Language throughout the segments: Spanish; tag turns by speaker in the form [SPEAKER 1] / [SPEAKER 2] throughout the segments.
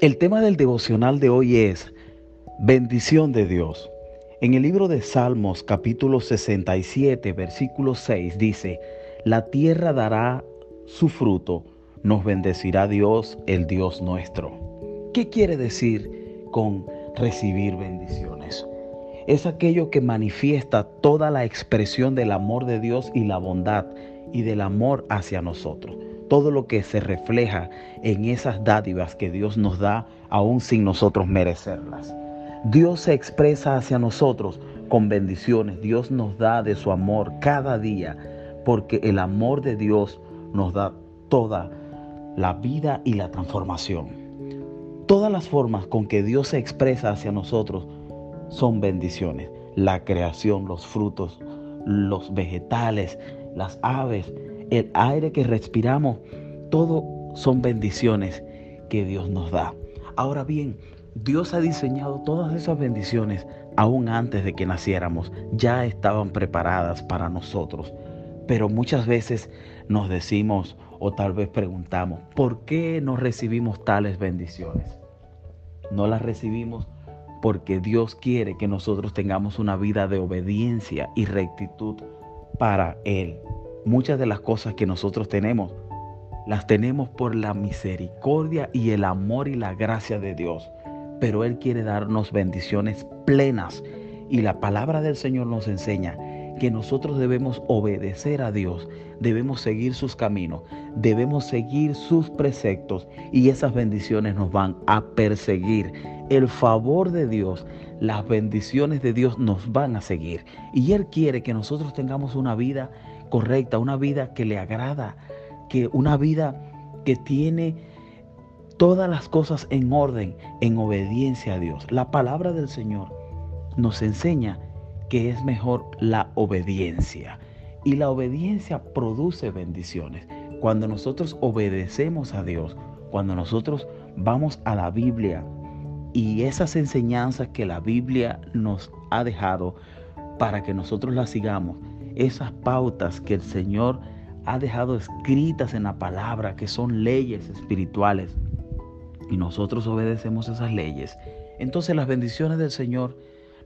[SPEAKER 1] El tema del devocional de hoy es bendición de Dios. En el libro de Salmos capítulo 67 versículo 6 dice, la tierra dará su fruto, nos bendecirá Dios, el Dios nuestro. ¿Qué quiere decir con recibir bendiciones? Es aquello que manifiesta toda la expresión del amor de Dios y la bondad y del amor hacia nosotros todo lo que se refleja en esas dádivas que Dios nos da aún sin nosotros merecerlas. Dios se expresa hacia nosotros con bendiciones. Dios nos da de su amor cada día porque el amor de Dios nos da toda la vida y la transformación. Todas las formas con que Dios se expresa hacia nosotros son bendiciones. La creación, los frutos, los vegetales, las aves, el aire que respiramos, todo son bendiciones que Dios nos da. Ahora bien, Dios ha diseñado todas esas bendiciones aún antes de que naciéramos, ya estaban preparadas para nosotros. Pero muchas veces nos decimos o tal vez preguntamos, ¿por qué no recibimos tales bendiciones? No las recibimos porque Dios quiere que nosotros tengamos una vida de obediencia y rectitud para Él. Muchas de las cosas que nosotros tenemos, las tenemos por la misericordia y el amor y la gracia de Dios. Pero Él quiere darnos bendiciones plenas. Y la palabra del Señor nos enseña que nosotros debemos obedecer a Dios, debemos seguir sus caminos, debemos seguir sus preceptos y esas bendiciones nos van a perseguir. El favor de Dios, las bendiciones de Dios nos van a seguir. Y Él quiere que nosotros tengamos una vida correcta, una vida que le agrada, que una vida que tiene todas las cosas en orden, en obediencia a Dios. La palabra del Señor nos enseña que es mejor la obediencia. Y la obediencia produce bendiciones. Cuando nosotros obedecemos a Dios, cuando nosotros vamos a la Biblia y esas enseñanzas que la Biblia nos ha dejado para que nosotros las sigamos, esas pautas que el Señor ha dejado escritas en la palabra, que son leyes espirituales, y nosotros obedecemos esas leyes, entonces las bendiciones del Señor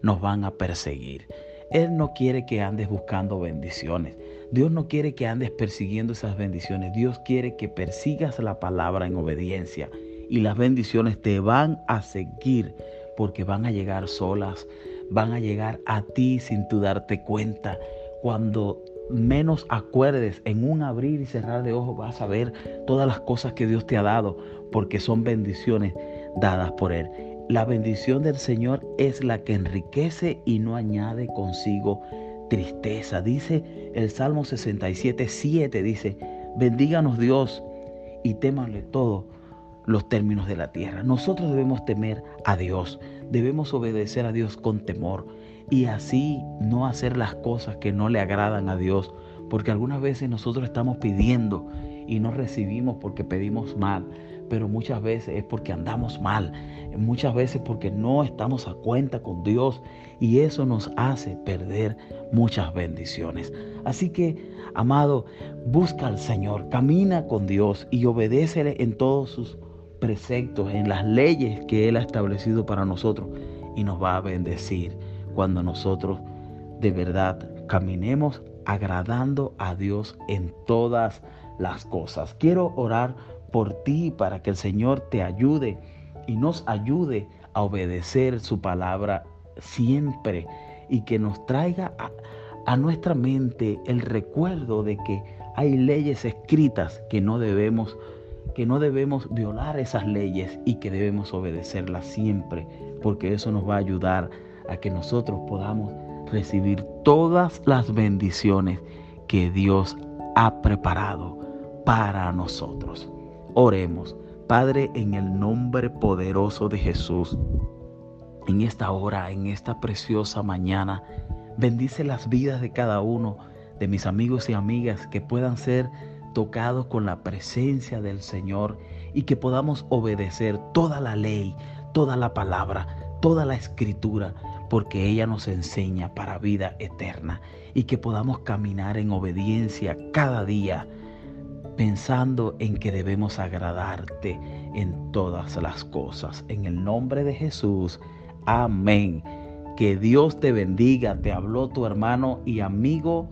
[SPEAKER 1] nos van a perseguir. Él no quiere que andes buscando bendiciones. Dios no quiere que andes persiguiendo esas bendiciones. Dios quiere que persigas la palabra en obediencia. Y las bendiciones te van a seguir porque van a llegar solas, van a llegar a ti sin tú darte cuenta cuando menos acuerdes en un abrir y cerrar de ojos vas a ver todas las cosas que Dios te ha dado porque son bendiciones dadas por Él. La bendición del Señor es la que enriquece y no añade consigo tristeza. Dice el Salmo 67, 7, dice, bendíganos Dios y témanle todo los términos de la tierra. Nosotros debemos temer a Dios, debemos obedecer a Dios con temor y así no hacer las cosas que no le agradan a Dios, porque algunas veces nosotros estamos pidiendo y no recibimos porque pedimos mal, pero muchas veces es porque andamos mal, muchas veces porque no estamos a cuenta con Dios y eso nos hace perder muchas bendiciones. Así que, amado, busca al Señor, camina con Dios y obedécele en todos sus preceptos, en las leyes que Él ha establecido para nosotros y nos va a bendecir cuando nosotros de verdad caminemos agradando a Dios en todas las cosas. Quiero orar por ti para que el Señor te ayude y nos ayude a obedecer su palabra siempre y que nos traiga a, a, nuestra mente el recuerdo de que hay leyes escritas que no debemos que no debemos violar esas leyes y que debemos obedecerlas siempre, porque eso nos va a ayudar a que nosotros podamos recibir todas las bendiciones que Dios ha preparado para nosotros. Oremos, Padre, en el nombre poderoso de Jesús, en esta hora, en esta preciosa mañana, bendice las vidas de cada uno de mis amigos y amigas que puedan ser tocados con la presencia del Señor y que podamos obedecer toda la ley, toda la palabra, toda la escritura, porque ella nos enseña para vida eterna y que podamos caminar en obediencia cada día pensando en que debemos agradarte en todas las cosas. En el nombre de Jesús, amén. Que Dios te bendiga. Te habló tu hermano y amigo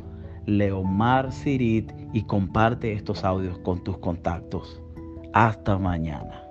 [SPEAKER 1] Leomar Sirit y comparte estos audios con tus contactos. Hasta mañana.